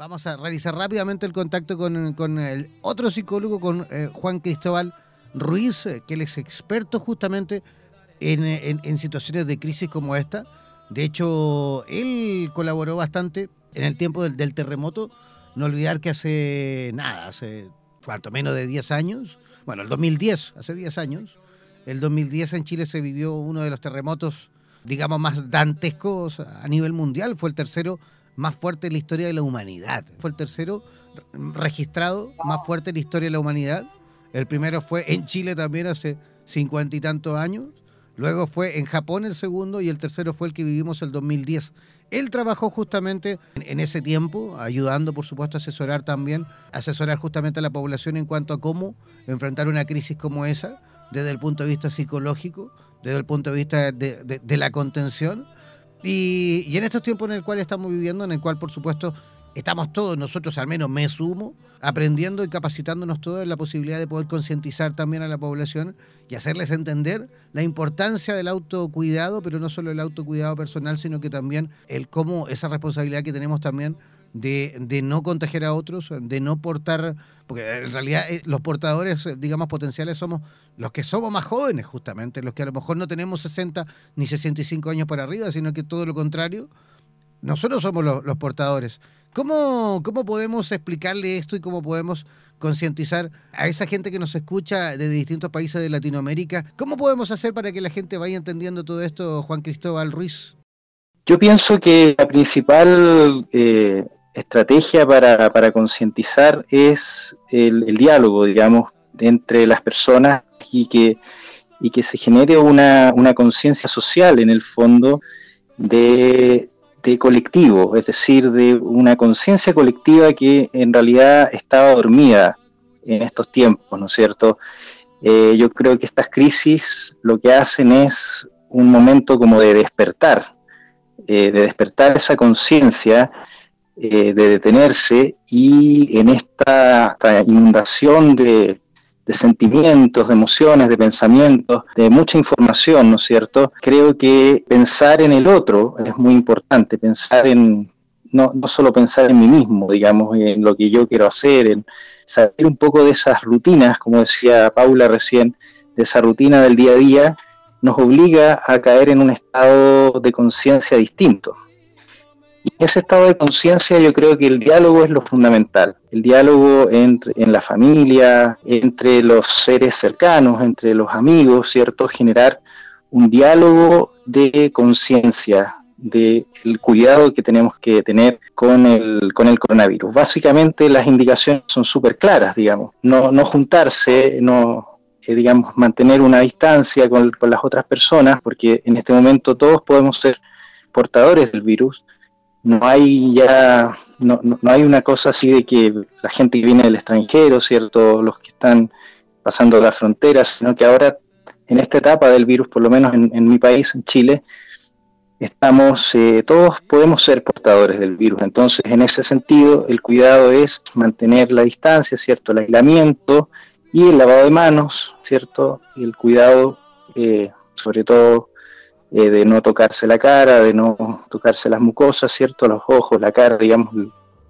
Vamos a realizar rápidamente el contacto con, el otro psicólogo, con eh, Juan Cristóbal Ruiz, eh, que él es experto justamente en, situaciones de crisis como esta. De hecho, él colaboró bastante en el tiempo del, terremoto. No olvidar que hace nada, hace cuanto menos de 10 años, bueno, el 2010, hace 10 años, el 2010 en Chile se vivió uno de los terremotos, digamos, más dantescos a nivel mundial. Fue el tercero más fuerte en la historia de la humanidad. Fue el tercero registrado más fuerte en la historia de la humanidad. El primero fue en Chile también hace cincuenta y tantos años. Luego fue en Japón el segundo y el tercero fue el que vivimos el 2010. Él trabajó justamente en ese tiempo, ayudando por supuesto a asesorar también, asesorar justamente a la población en cuanto a cómo enfrentar una crisis como esa, desde el punto de vista psicológico, desde el punto de vista de, de la contención y, en estos tiempos en el cual estamos viviendo, en el cual por supuesto estamos todos, nosotros al menos me sumo, aprendiendo y capacitándonos todos en la posibilidad de poder concientizar también a la población y hacerles entender la importancia del autocuidado, pero no solo el autocuidado personal, sino que también el cómo esa responsabilidad que tenemos también de, no contagiar a otros, de no portar, porque en realidad eh, los portadores, eh, digamos, potenciales somos los que somos más jóvenes, justamente, los que a lo mejor no tenemos 60 ni 65 años para arriba, sino que todo lo contrario, nosotros somos los, portadores. ¿Cómo, ¿Cómo podemos explicarle esto y cómo podemos concientizar a esa gente que nos escucha de distintos países de Latinoamérica? ¿Cómo podemos hacer para que la gente vaya entendiendo todo esto, Juan Cristóbal Ruiz? Yo pienso que la principal eh, estrategia para, para concientizar es el, diálogo, digamos, entre las personas y que, y que se genere una, una conciencia social en el fondo de, de colectivo, es decir, de una conciencia colectiva que en realidad estaba dormida en estos tiempos, ¿no es cierto? Eh, yo creo que estas crisis lo que hacen es un momento como de despertar, eh, de despertar esa conciencia eh, de detenerse y en esta, inundación de, sentimientos, de emociones, de pensamientos, de mucha información, ¿no es cierto? Creo que pensar en el otro es muy importante, pensar en, no, no solo pensar en mí mismo, digamos, en lo que yo quiero hacer, en salir un poco de esas rutinas, como decía Paula recién, de esa rutina del día a día, nos obliga a caer en un estado de conciencia distinto. Y en ese estado de conciencia yo creo que el diálogo es lo fundamental. El diálogo entre, en la familia, entre los seres cercanos, entre los amigos, ¿cierto? Generar un diálogo de conciencia, del cuidado que tenemos que tener con el, con el coronavirus. Básicamente las indicaciones son súper claras, digamos. No, no juntarse, no, eh, digamos, mantener una distancia con, con las otras personas, porque en este momento todos podemos ser portadores del virus no hay ya, no, no, hay una cosa así de que la gente que viene del extranjero, ¿cierto? Los que están pasando las fronteras, sino que ahora, en esta etapa del virus, por lo menos en, mi país, en Chile, estamos, eh, todos podemos ser portadores del virus. Entonces, en ese sentido, el cuidado es mantener la distancia, ¿cierto? El aislamiento y el lavado de manos, ¿cierto? Y el cuidado, eh, sobre todo, eh, de no tocarse la cara, de no tocarse las mucosas, ¿cierto? Los ojos, la cara, digamos,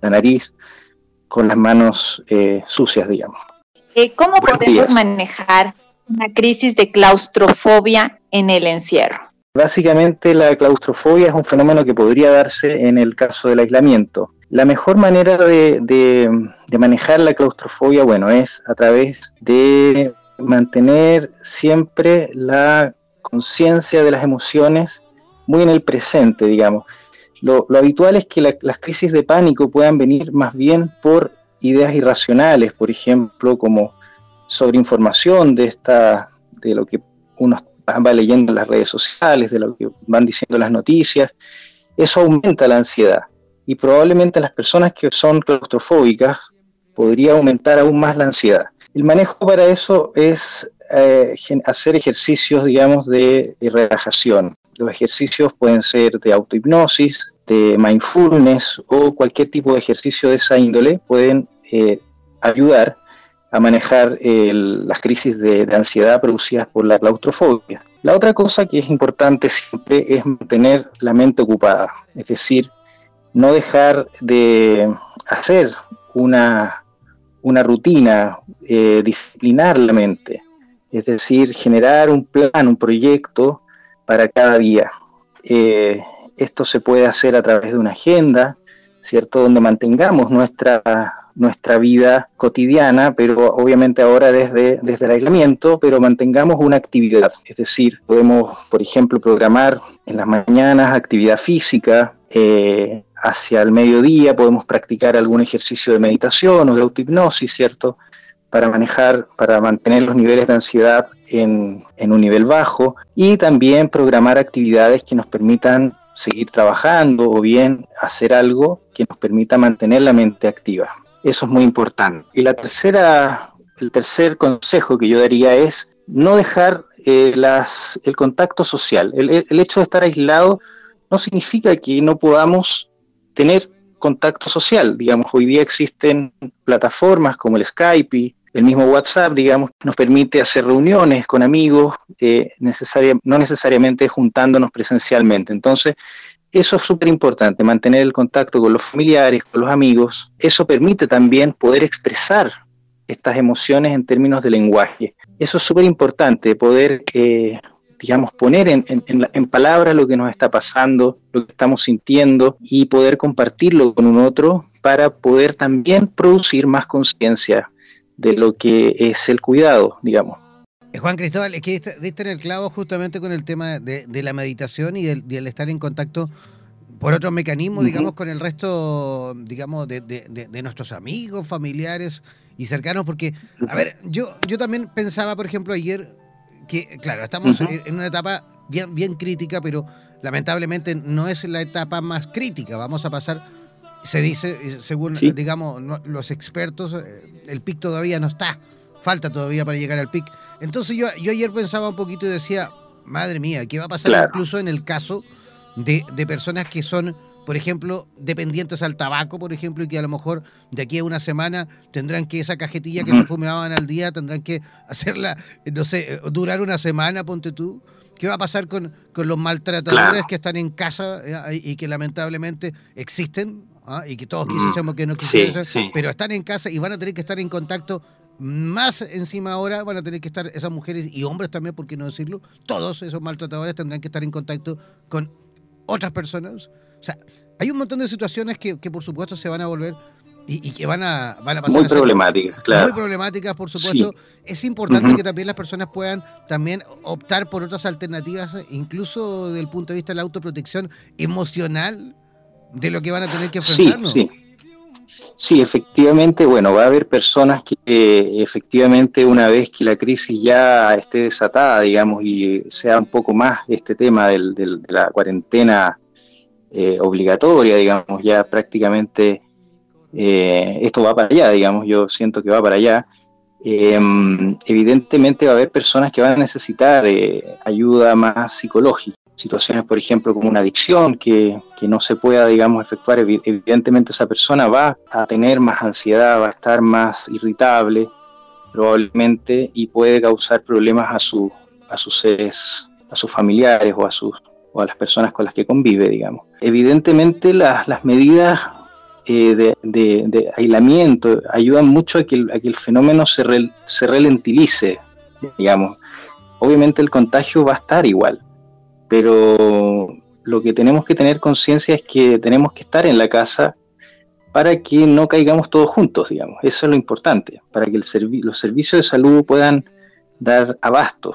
la nariz, con las manos eh, sucias, digamos. Eh, ¿Cómo podemos manejar una crisis de claustrofobia en el encierro? Básicamente la claustrofobia es un fenómeno que podría darse en el caso del aislamiento. La mejor manera de, de manejar la claustrofobia, bueno, es a través de mantener siempre la conciencia de las emociones muy en el presente, digamos. Lo, habitual es que las crisis de pánico puedan venir más bien por ideas irracionales, por ejemplo, como sobreinformación de, esta, de lo que uno va leyendo en las redes sociales, de lo que van diciendo las noticias. Eso aumenta la ansiedad y probablemente las personas que son claustrofóbicas podría aumentar aún más la ansiedad. El manejo para eso es eh, hacer ejercicios, digamos, de, relajación. Los ejercicios pueden ser de autohipnosis, de mindfulness o cualquier tipo de ejercicio de esa índole pueden eh, ayudar a manejar las crisis de, ansiedad producidas por la claustrofobia. La otra cosa que es importante siempre es mantener la mente ocupada, es decir, no dejar de hacer una, una rutina, eh, disciplinar la mente, es decir, generar un plan, un proyecto para cada día. Eh, esto se puede hacer a través de una agenda, ¿cierto? Donde mantengamos nuestra, nuestra vida cotidiana, pero obviamente ahora desde, desde el aislamiento, pero mantengamos una actividad. Es decir, podemos, por ejemplo, programar en las mañanas actividad física, eh, hacia el mediodía podemos practicar algún ejercicio de meditación o de autohipnosis, ¿cierto? Para manejar, para mantener los niveles de ansiedad en, un nivel bajo y también programar actividades que nos permitan seguir trabajando o bien hacer algo que nos permita mantener la mente activa. Eso es muy importante. Y la tercera, el tercer consejo que yo daría es no dejar eh, el contacto social. El, el, hecho de estar aislado no significa que no podamos tener contacto social. Digamos, hoy día existen plataformas como el Skype, el mismo WhatsApp, digamos, nos permite hacer reuniones con amigos, eh, no necesariamente juntándonos presencialmente. Entonces, eso es súper importante, mantener el contacto con los familiares, con los amigos. Eso permite también poder expresar estas emociones en términos de lenguaje. Eso es súper importante, poder, eh, digamos, poner en, en, palabras lo que nos está pasando, lo que estamos sintiendo y poder compartirlo con un otro para poder también producir más conciencia de lo que es el cuidado, digamos. Eh, Juan Cristóbal, es que diste en el clavo justamente con el tema de, la meditación y del, estar en contacto por otros mecanismos, digamos, con el resto, digamos, de, nuestros amigos, familiares y cercanos, porque, a ver, yo, yo también pensaba, por ejemplo, ayer que, claro, estamos en una etapa bien, bien crítica, pero lamentablemente no es la etapa más crítica. Vamos a pasar se dice, según digamos los expertos, eh, el pic todavía no está, falta todavía para llegar al pic. Entonces yo, yo ayer pensaba un poquito y decía, madre mía, ¿qué va a pasar incluso en el caso de, de, personas que son, por ejemplo, dependientes al tabaco, por ejemplo, y que a lo mejor de aquí a una semana tendrán que esa cajetilla que se fumaban al día, tendrán que hacerla, no sé, durar una semana, ponte tú. ¿Qué va a pasar con, con los maltratadores que están en casa eh, y que lamentablemente existen? ¿ah? y que todos quisiéramos que no quisieran, pero están en casa y van a tener que estar en contacto más encima ahora van a tener que estar esas mujeres y hombres también, por qué no decirlo, todos esos maltratadores tendrán que estar en contacto con otras personas. Sea, hay un montón de situaciones que, por supuesto se van a volver y, que van a, van a pasar. Muy problemáticas, claro. Muy problemáticas, por supuesto. Es importante que también las personas puedan también optar por otras alternativas, incluso desde el punto de vista de la autoprotección emocional de lo que van a tener que enfrentarnos. Sí, sí. efectivamente, bueno, va a haber personas que eh, efectivamente una vez que la crisis ya esté desatada, digamos, y sea un poco más este tema del, de la cuarentena eh, obligatoria, digamos, ya prácticamente eh, esto va para allá, digamos, yo siento que va para allá. evidentemente va a haber personas que van a necesitar ayuda más psicológica situaciones, por ejemplo, como una adicción que, no se pueda, digamos, efectuar, evidentemente esa persona va a tener más ansiedad, va a estar más irritable, probablemente, y puede causar problemas a, su, a sus seres, a sus familiares o a, sus, o a las personas con las que convive, digamos. Evidentemente las, las medidas eh, de, de, aislamiento ayudan mucho a que el, a que el fenómeno se, se ralentice, digamos. Obviamente el contagio va a estar igual, pero lo que tenemos que tener conciencia es que tenemos que estar en la casa para que no caigamos todos juntos, digamos. Eso es lo importante, para que el los servicios de salud puedan dar abasto.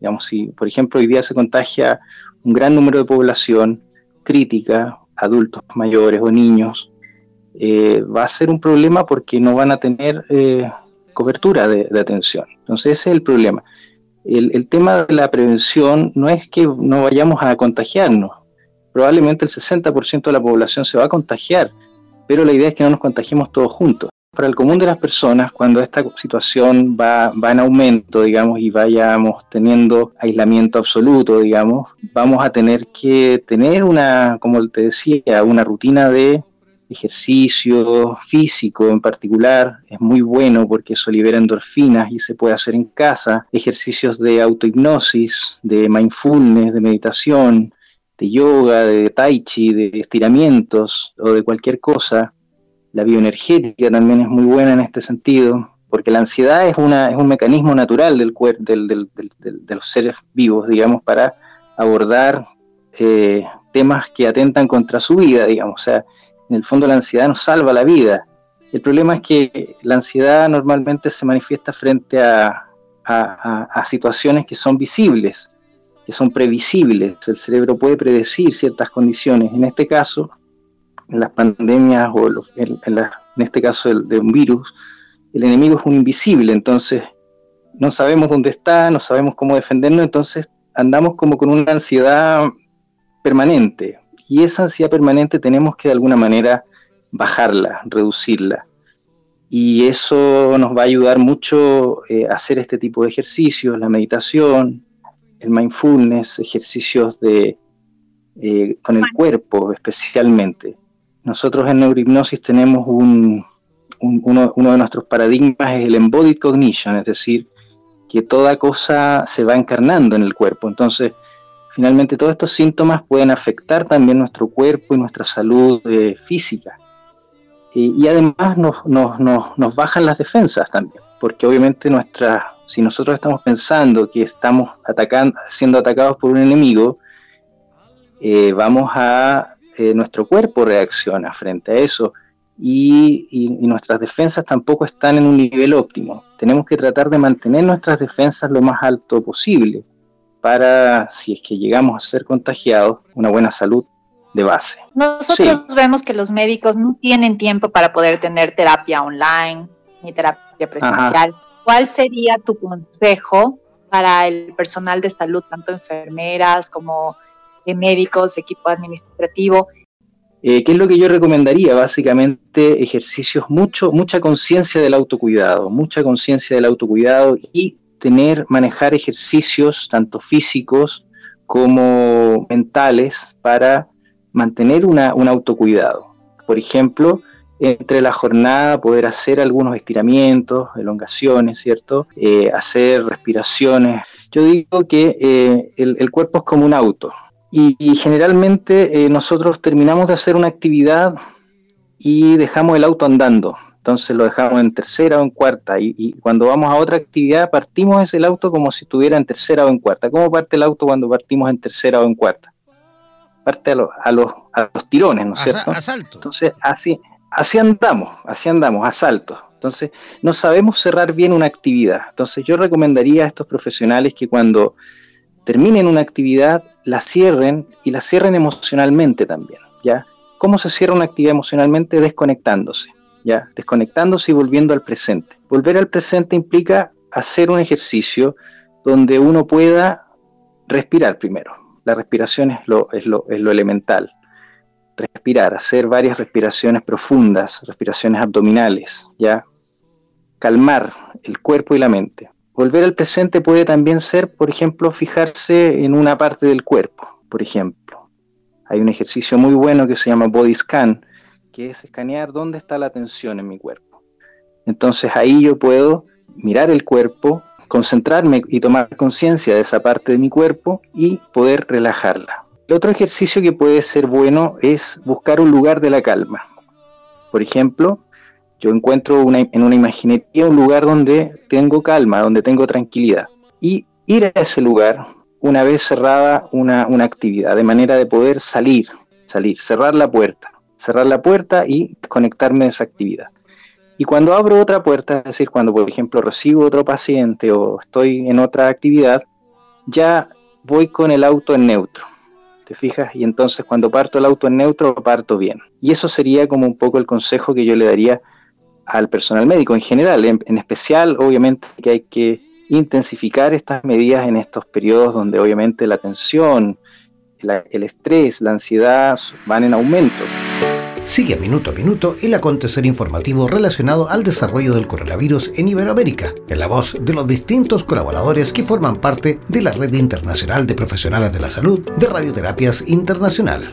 Digamos, si por ejemplo hoy día se contagia un gran número de población crítica, adultos mayores o niños, eh, va a ser un problema porque no van a tener eh, cobertura de, de, atención. Entonces ese es el problema el, tema de la prevención no es que no vayamos a contagiarnos. Probablemente el 60% de la población se va a contagiar, pero la idea es que no nos contagiemos todos juntos. Para el común de las personas, cuando esta situación va, en aumento, digamos, y vayamos teniendo aislamiento absoluto, digamos, vamos a tener que tener una, como te decía, una rutina de ejercicio físico en particular es muy bueno porque eso libera endorfinas y se puede hacer en casa, ejercicios de autohipnosis, de mindfulness, de meditación, de yoga, de tai chi, de estiramientos o de cualquier cosa. La bioenergética también es muy buena en este sentido, porque la ansiedad es, una, es un mecanismo natural del, del, del, de los seres vivos, digamos, para abordar eh, temas que atentan contra su vida, digamos. O sea, en el fondo la ansiedad nos salva la vida. El problema es que la ansiedad normalmente se manifiesta frente a, a, situaciones que son visibles, que son previsibles. El cerebro puede predecir ciertas condiciones. En este caso, en las pandemias o en, en, este caso de un virus, el enemigo es un invisible, entonces no sabemos dónde está, no sabemos cómo defendernos, entonces andamos como con una ansiedad permanente. Y esa ansiedad permanente tenemos que de alguna manera bajarla, reducirla. Y eso nos va a ayudar mucho eh, a hacer este tipo de ejercicios, la meditación, el mindfulness, ejercicios de, eh, con el cuerpo especialmente. Nosotros en neurohipnosis tenemos un, uno, de nuestros paradigmas es el embodied cognition, es decir, que toda cosa se va encarnando en el cuerpo. Entonces, finalmente todos estos síntomas pueden afectar también nuestro cuerpo y nuestra salud eh, física. y además nos, nos, nos, nos, bajan las defensas también, porque obviamente nuestra, si nosotros estamos pensando que estamos atacando, siendo atacados por un enemigo, eh, vamos a, eh, nuestro cuerpo reacciona frente a eso y, nuestras defensas tampoco están en un nivel óptimo. Tenemos que tratar de mantener nuestras defensas lo más alto posible para, si es que llegamos a ser contagiados, una buena salud de base. Nosotros vemos que los médicos no tienen tiempo para poder tener terapia online ni terapia presencial. ¿Cuál sería tu consejo para el personal de salud, tanto enfermeras como médicos, equipo administrativo, eh, ¿Qué es lo que yo recomendaría? Básicamente ejercicios, mucho, mucha conciencia del autocuidado, mucha conciencia del autocuidado y tener, manejar ejercicios tanto físicos como mentales para mantener una, un autocuidado. Por ejemplo, entre la jornada poder hacer algunos estiramientos, elongaciones, ¿cierto? Eh, hacer respiraciones. Yo digo que eh, el cuerpo es como un auto, y, generalmente eh, nosotros terminamos de hacer una actividad y dejamos el auto andando. Entonces lo dejamos en tercera o en cuarta. Y, cuando vamos a otra actividad, partimos ese auto como si estuviera en tercera o en cuarta. ¿Cómo parte el auto cuando partimos en tercera o en cuarta? Parte a, los, a, los, a los tirones, ¿no es cierto? Asalto. Entonces así, así andamos, así andamos, a saltos. Entonces no sabemos cerrar bien una actividad. Entonces yo recomendaría a estos profesionales que cuando terminen una actividad, la cierren y la cierren emocionalmente también, ¿ya? ¿Cómo se cierra una actividad emocionalmente? Desconectándose, ¿ya? Desconectándose y volviendo al presente. Volver al presente implica hacer un ejercicio donde uno pueda respirar primero. La respiración es lo, es lo, es lo elemental. Respirar, hacer varias respiraciones profundas, respiraciones abdominales, ¿ya? Calmar el cuerpo y la mente. Volver al presente puede también ser, por ejemplo, fijarse en una parte del cuerpo, por ejemplo. Hay un ejercicio muy bueno que se llama Body Scan, que es escanear dónde está la tensión en mi cuerpo. Entonces ahí yo puedo mirar el cuerpo, concentrarme y tomar conciencia de esa parte de mi cuerpo y poder relajarla. El otro ejercicio que puede ser bueno es buscar un lugar de la calma. Por ejemplo, yo encuentro en una imaginería un lugar donde tengo calma, donde tengo tranquilidad. Y ir a ese lugar una vez cerrada una, actividad, de manera de poder salir, salir, cerrar la puerta, cerrar la puerta y conectarme a esa actividad. Y cuando abro otra puerta, es decir, cuando por ejemplo recibo otro paciente o estoy en otra actividad, ya voy con el auto en neutro. ¿Te fijas? Y entonces cuando parto el auto en neutro, parto bien. Y eso sería como un poco el consejo que yo le daría al personal médico en general, en, especial obviamente que hay que intensificar estas medidas en estos periodos donde obviamente la tensión, el estrés, la ansiedad van en aumento. Sigue minuto a minuto el acontecer informativo relacionado al desarrollo del coronavirus en Iberoamérica, en la voz de los distintos colaboradores que forman parte de la Red Internacional de Profesionales de la Salud de Radioterapias Internacional.